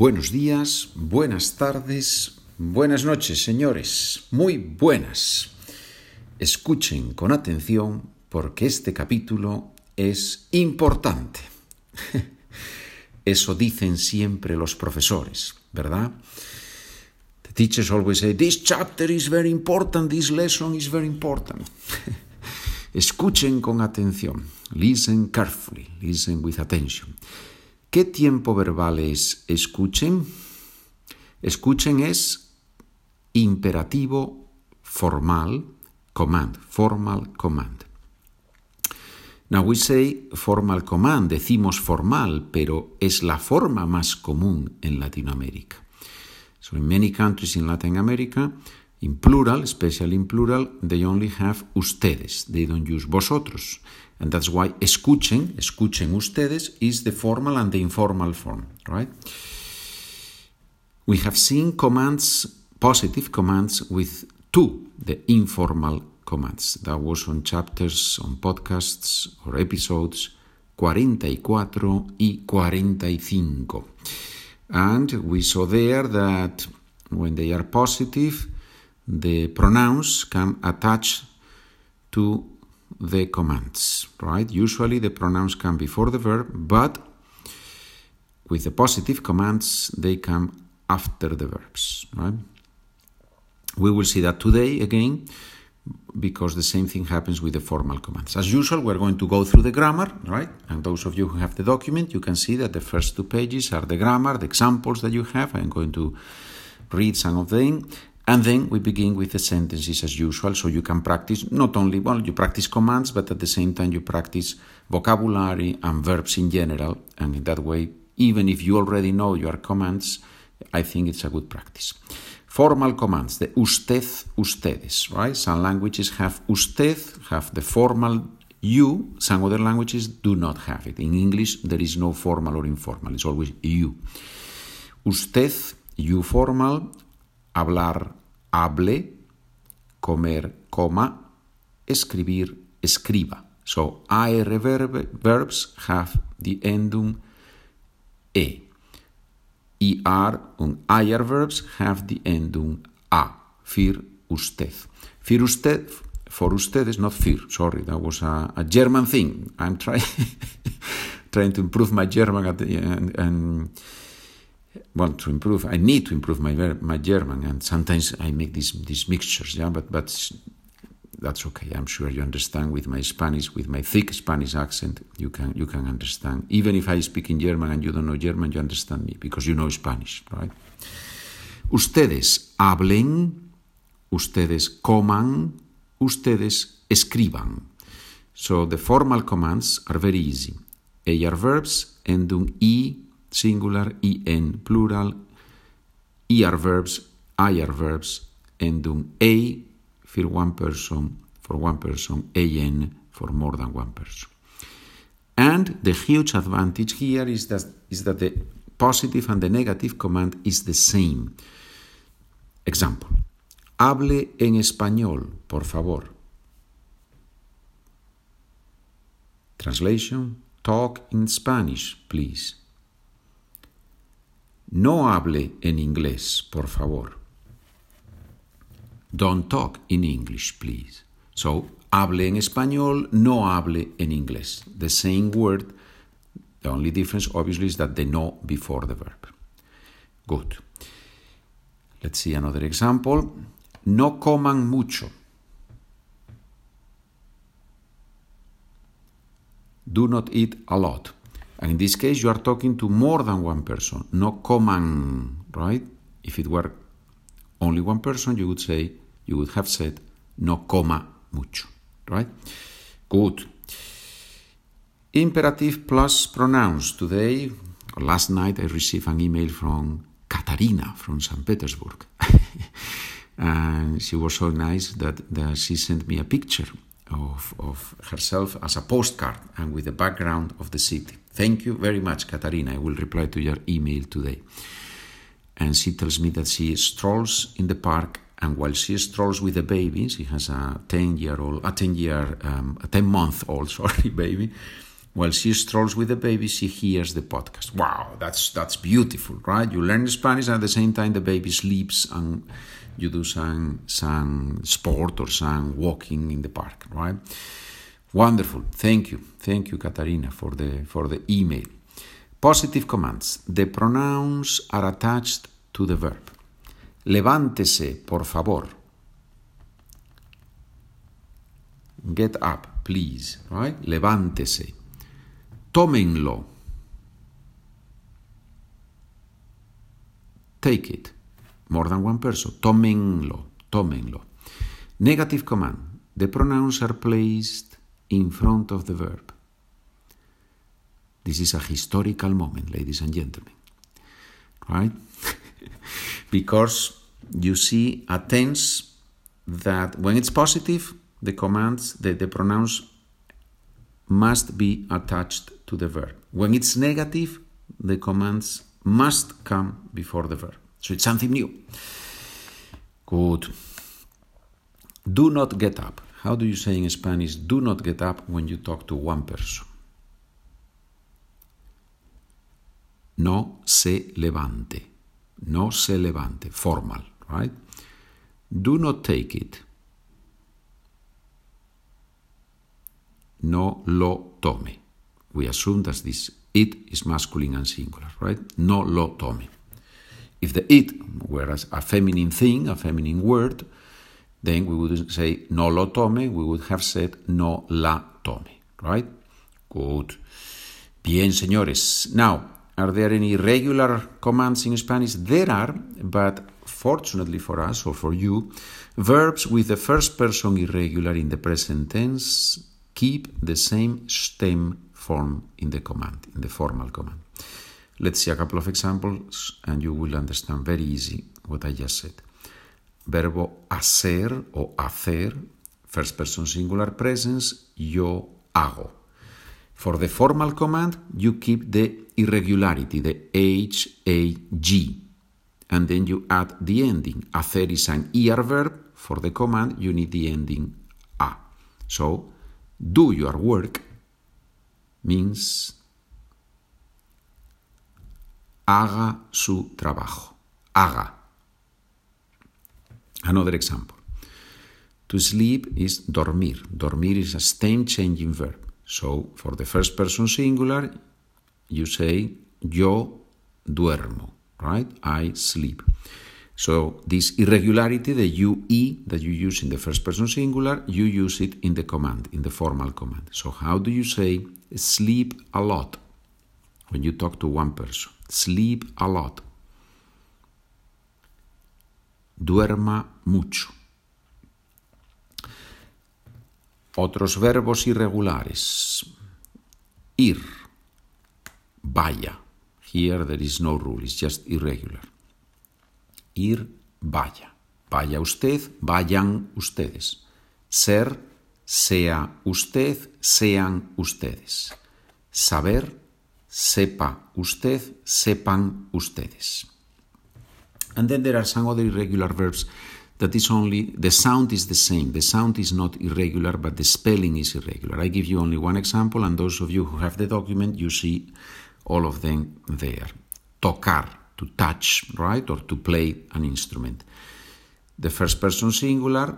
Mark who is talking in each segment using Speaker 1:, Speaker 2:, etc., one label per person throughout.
Speaker 1: Buenos días, buenas tardes, buenas noches, señores, muy buenas. Escuchen con atención porque este capítulo es importante. Eso dicen siempre los profesores, ¿verdad? The teachers always say, this chapter is very important, this lesson is very important. Escuchen con atención. Listen carefully, listen with attention. ¿Qué tiempo verbal es escuchen? Escuchen es imperativo formal, command, formal command. Now we say formal command, decimos formal, pero es la forma más común en Latinoamérica. So in many countries in Latin America, in plural, especially in plural, they only have ustedes, they don't use vosotros. And that's why escuchen, escuchen ustedes, is the formal and the informal form, right? We have seen commands, positive commands, with tú, the informal commands. That was on chapters, on podcasts or episodes 44 y 45. And we saw there that when they are positive, the pronouns can attach to the commands, right? Usually the pronouns come before the verb, but with the positive commands, they come after the verbs, right? We will see that today again because the same thing happens with the formal commands. As usual, we're going to go through the grammar, right? And those of you who have the document, you can see that the first two pages are the grammar, the examples that you have. I'm going to read some of them. And then we begin with the sentences as usual, so you can practice not only, well, you practice commands, but at the same time you practice vocabulary and verbs in general. And in that way, even if you already know your commands, I think it's a good practice. Formal commands, the usted, ustedes, right? Some languages have usted, have the formal you. Some other languages do not have it. In English, there is no formal or informal. It's always you. Usted, you formal, hablar, hable, comer, coma, escribir, escriba. So, AR verb, verbs have the ending e. ER and IR verbs have the ending a. Für usted. Für usted, for ustedes, not für. Sorry, that was a, German thing. I'm trying trying to improve my German and, and well to improve. I need to improve my my german and sometimes i make these these mixtures yeah but but that's okay. I'm sure you understand with my spanish with my thick spanish accent you can you can understand. Even if i speak in german and you don't know german you understand me because you know spanish right? Ustedes hablen ustedes coman ustedes escriban. So the formal commands are very easy. Are verbs ending e singular, en plural, er verbs, ir verbs, endum a for one person, for one person, an for more than one person. And the huge advantage here is that, is that the positive and the negative command is the same. Example. Hable en español, por favor. Translation. Talk in Spanish, please. No hable en inglés, por favor. Don't talk in English, please. So, hable en español, no hable en inglés. The same word, the only difference obviously is that the no before the verb. Good. Let's see another example. No coman mucho. Do not eat a lot. And in this case, you are talking to more than one person, no coman, right? If it were only one person, you would say, you would have said, no coma mucho, right? Good. Imperative plus pronouns. Today, last night, I received an email from Katarina from St. Petersburg. and she was so nice that, that she sent me a picture of, of herself as a postcard and with the background of the city. Thank you very much, Katarina. I will reply to your email today. And she tells me that she strolls in the park, and while she strolls with the baby, she has a 10 year old, a 10 year, um, a 10 month old, sorry, baby. While she strolls with the baby, she hears the podcast. Wow, that's that's beautiful, right? You learn Spanish and at the same time the baby sleeps and you do some some sport or some walking in the park, right? Wonderful. Thank you. Thank you, Katarina, for the for the email. Positive commands. The pronouns are attached to the verb. Levántese, por favor. Get up, please, right? Levántese. Tómenlo. Take it. More than one person. Tómenlo. Tómenlo. Negative command. The pronouns are placed in front of the verb. This is a historical moment, ladies and gentlemen. Right? because you see a tense that when it's positive, the commands, the, the pronouns must be attached to the verb. When it's negative, the commands must come before the verb. So it's something new. Good. Do not get up. How do you say in Spanish, do not get up when you talk to one person? No se levante. No se levante. Formal, right? Do not take it. No lo tome. We assume that this it is masculine and singular, right? No lo tome. If the it were as a feminine thing, a feminine word, then we wouldn't say no lo tome, we would have said no la tome, right? Good. Bien, señores. Now, are there any regular commands in Spanish? There are, but fortunately for us or for you, verbs with the first person irregular in the present tense keep the same stem form in the command, in the formal command. Let's see a couple of examples and you will understand very easy what I just said. Verbo hacer o hacer, first person singular presence, yo hago. For the formal command, you keep the irregularity, the H, A, G, and then you add the ending. Hacer is an ER verb. For the command, you need the ending A. So, do your work means haga su trabajo. Haga. Another example. To sleep is dormir. Dormir is a stem changing verb. So, for the first person singular, you say yo duermo, right? I sleep. So this irregularity, the UE that you use in the first person singular, you use it in the command, in the formal command. So how do you say sleep a lot when you talk to one person? Sleep a lot. Duerma mucho. Otros verbos irregulares. Ir. Vaya. Here there is no rule, it's just irregular ir, vaya. Vaya usted, vayan ustedes. Ser, sea usted, sean ustedes. Saber, sepa usted, sepan ustedes. And then there are some other irregular verbs that is only, the sound is the same. The sound is not irregular, but the spelling is irregular. I give you only one example, and those of you who have the document, you see all of them there. Tocar, to touch, right, or to play an instrument. The first person singular,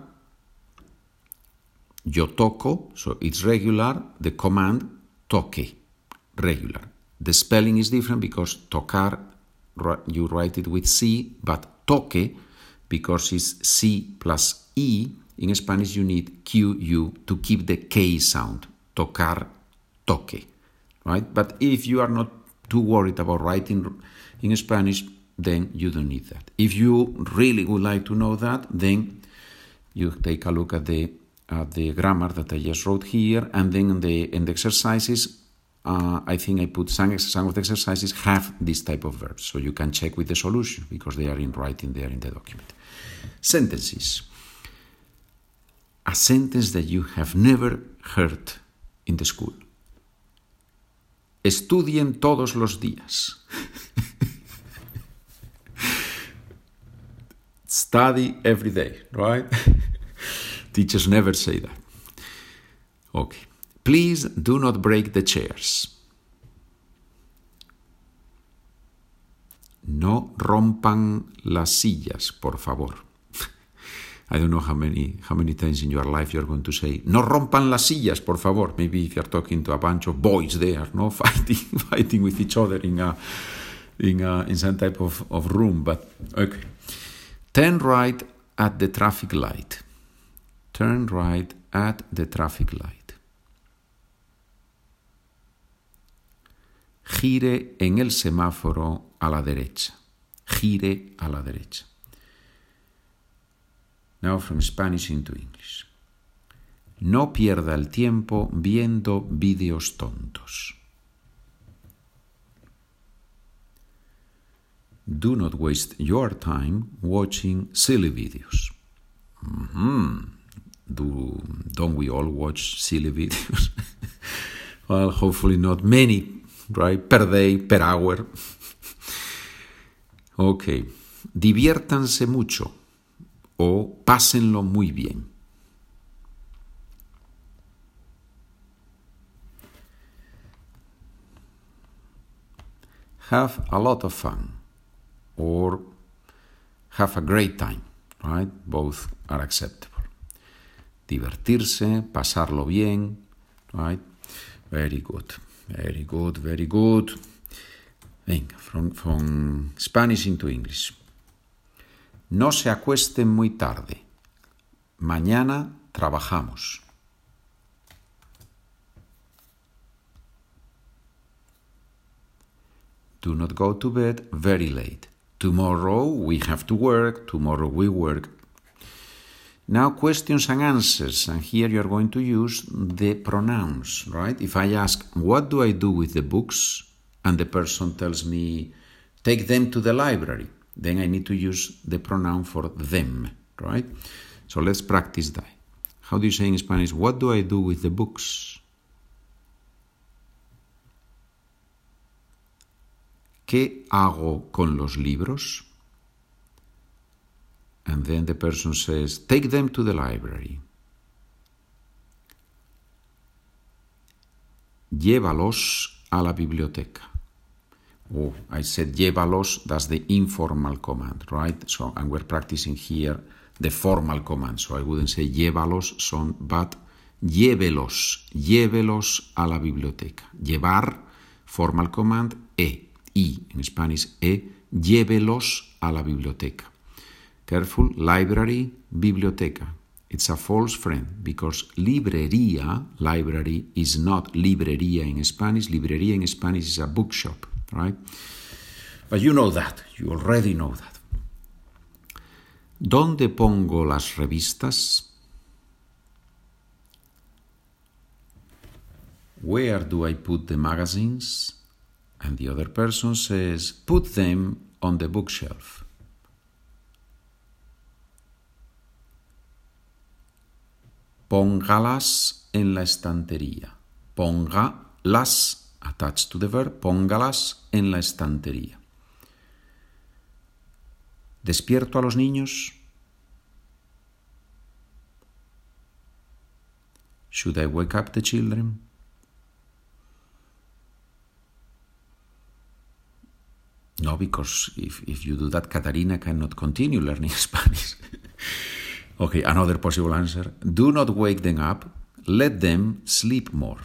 Speaker 1: yo toco, so it's regular. The command, toque, regular. The spelling is different because tocar, you write it with C, but toque, because it's C plus E, in Spanish you need QU to keep the K sound. Tocar, toque, right? But if you are not too worried about writing in Spanish, then you don't need that. If you really would like to know that, then you take a look at the at the grammar that I just wrote here, and then in the in the exercises, uh, I think I put some some of the exercises have this type of verbs, so you can check with the solution because they are in writing there in the document. Sentences. A sentence that you have never heard in the school. Estudien todos los días. Study every day, right? Teachers never say that. Okay. Please do not break the chairs. No rompan las sillas, por favor. I don't know how many how many times in your life you're going to say no rompan las sillas, por favor. Maybe if you're talking to a bunch of boys there, no fighting fighting with each other in a in a, in some type of, of room. But okay, turn right at the traffic light. Turn right at the traffic light. Gire en el semáforo a la derecha. Gire a la derecha. Now from Spanish into English. No pierda el tiempo viendo vídeos tontos. Do not waste your time watching silly videos. Mm -hmm. Do, don't we all watch silly videos? well, hopefully not many, right? Per day, per hour. ok. Diviértanse mucho o pásenlo muy bien. Have a lot of fun or have a great time, right? Both are acceptable. Divertirse, pasarlo bien, right? Very good, very good, very good. Venga, from, from Spanish into English. No se acuesten muy tarde. Mañana trabajamos. Do not go to bed very late. Tomorrow we have to work. Tomorrow we work. Now, questions and answers. And here you are going to use the pronouns, right? If I ask, What do I do with the books? and the person tells me, Take them to the library then I need to use the pronoun for them, right? So let's practice that. How do you say in Spanish, what do I do with the books? ¿Qué hago con los libros? And then the person says, take them to the library. Llévalos a la biblioteca oh, I said llévalos, that's the informal command, right? So, and we're practicing here the formal command. So I wouldn't say llévalos, son, but llévelos, llévelos a la biblioteca. Llevar, formal command, e, i, en Spanish, e, llévelos a la biblioteca. Careful, library, biblioteca. It's a false friend because librería, library, is not librería in Spanish. Librería in Spanish is a bookshop right? But you know that, you already know that. ¿Dónde pongo las revistas? Where do I put the magazines? And the other person says, put them on the bookshelf. Póngalas en la estantería. Ponga las attached to the verb, póngalas en la estantería. ¿Despierto a los niños? Should I wake up the children? No, because if, if you do that, Katarina cannot continue learning Spanish. okay, another possible answer. Do not wake them up, let them sleep more.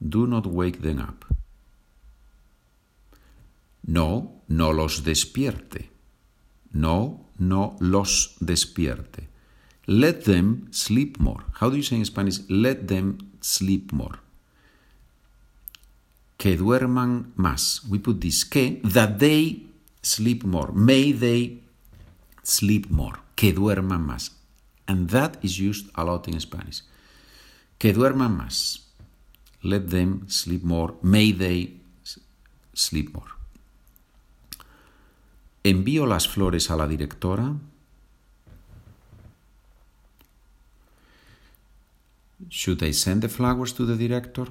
Speaker 1: Do not wake them up. No, no los despierte. No, no los despierte. Let them sleep more. How do you say in Spanish? Let them sleep more. Que duerman más. We put this que, that they sleep more. May they sleep more. Que duerman más. And that is used a lot in Spanish. Que duerman más. Let them sleep more. May they sleep more. ¿Envío las flores a la directora? Should I send the flowers to the director?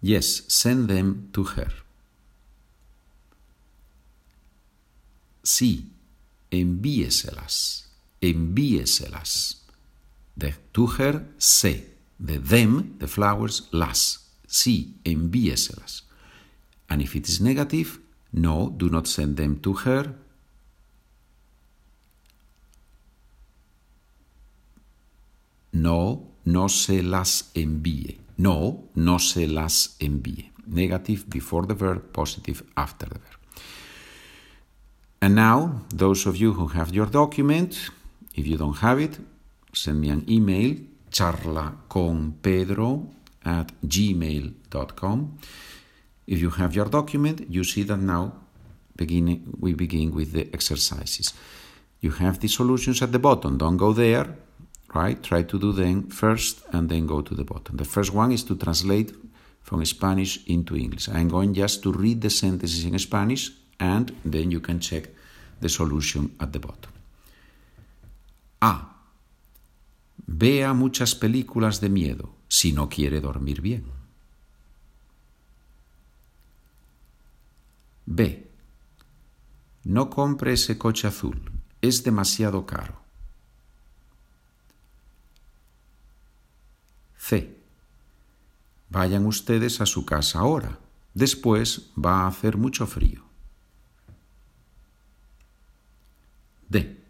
Speaker 1: Yes, send them to her. Sí, envíeselas. envíeselas. De to her, se. De them, the flowers, las. Sí, envíeselas. And if it is negative, no, do not send them to her. No, no se las envíe. No, no se las envíe. Negative before the verb, positive after the verb. And now, those of you who have your document, if you don't have it, send me an email, charlaconpedro at gmail.com. If you have your document, you see that now beginning, we begin with the exercises. You have the solutions at the bottom. Don't go there, right? Try to do them first and then go to the bottom. The first one is to translate from Spanish into English. I'm going just to read the sentences in Spanish and then you can check the solution at the bottom. A. Vea muchas películas de miedo si no quiere dormir bien. B. No compre ese coche azul, es demasiado caro. C. Vayan ustedes a su casa ahora, después va a hacer mucho frío. D.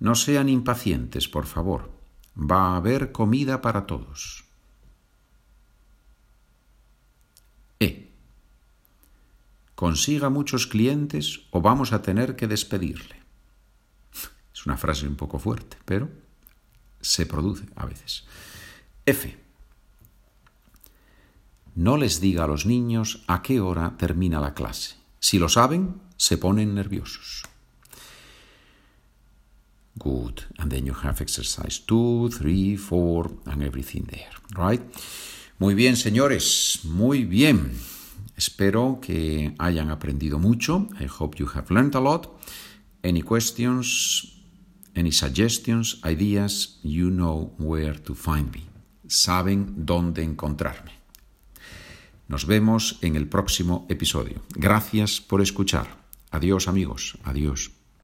Speaker 1: No sean impacientes, por favor. Va a haber comida para todos. E. Consiga muchos clientes o vamos a tener que despedirle. Es una frase un poco fuerte, pero se produce a veces. F. No les diga a los niños a qué hora termina la clase. Si lo saben, se ponen nerviosos. Good. And then you have exercise 2, 3, 4, and everything there. Right? Muy bien, señores. Muy bien. Espero que hayan aprendido mucho. I hope you have learned a lot. Any questions, any suggestions, ideas, you know where to find me. Saben dónde encontrarme. Nos vemos en el próximo episodio. Gracias por escuchar. Adiós amigos. Adiós.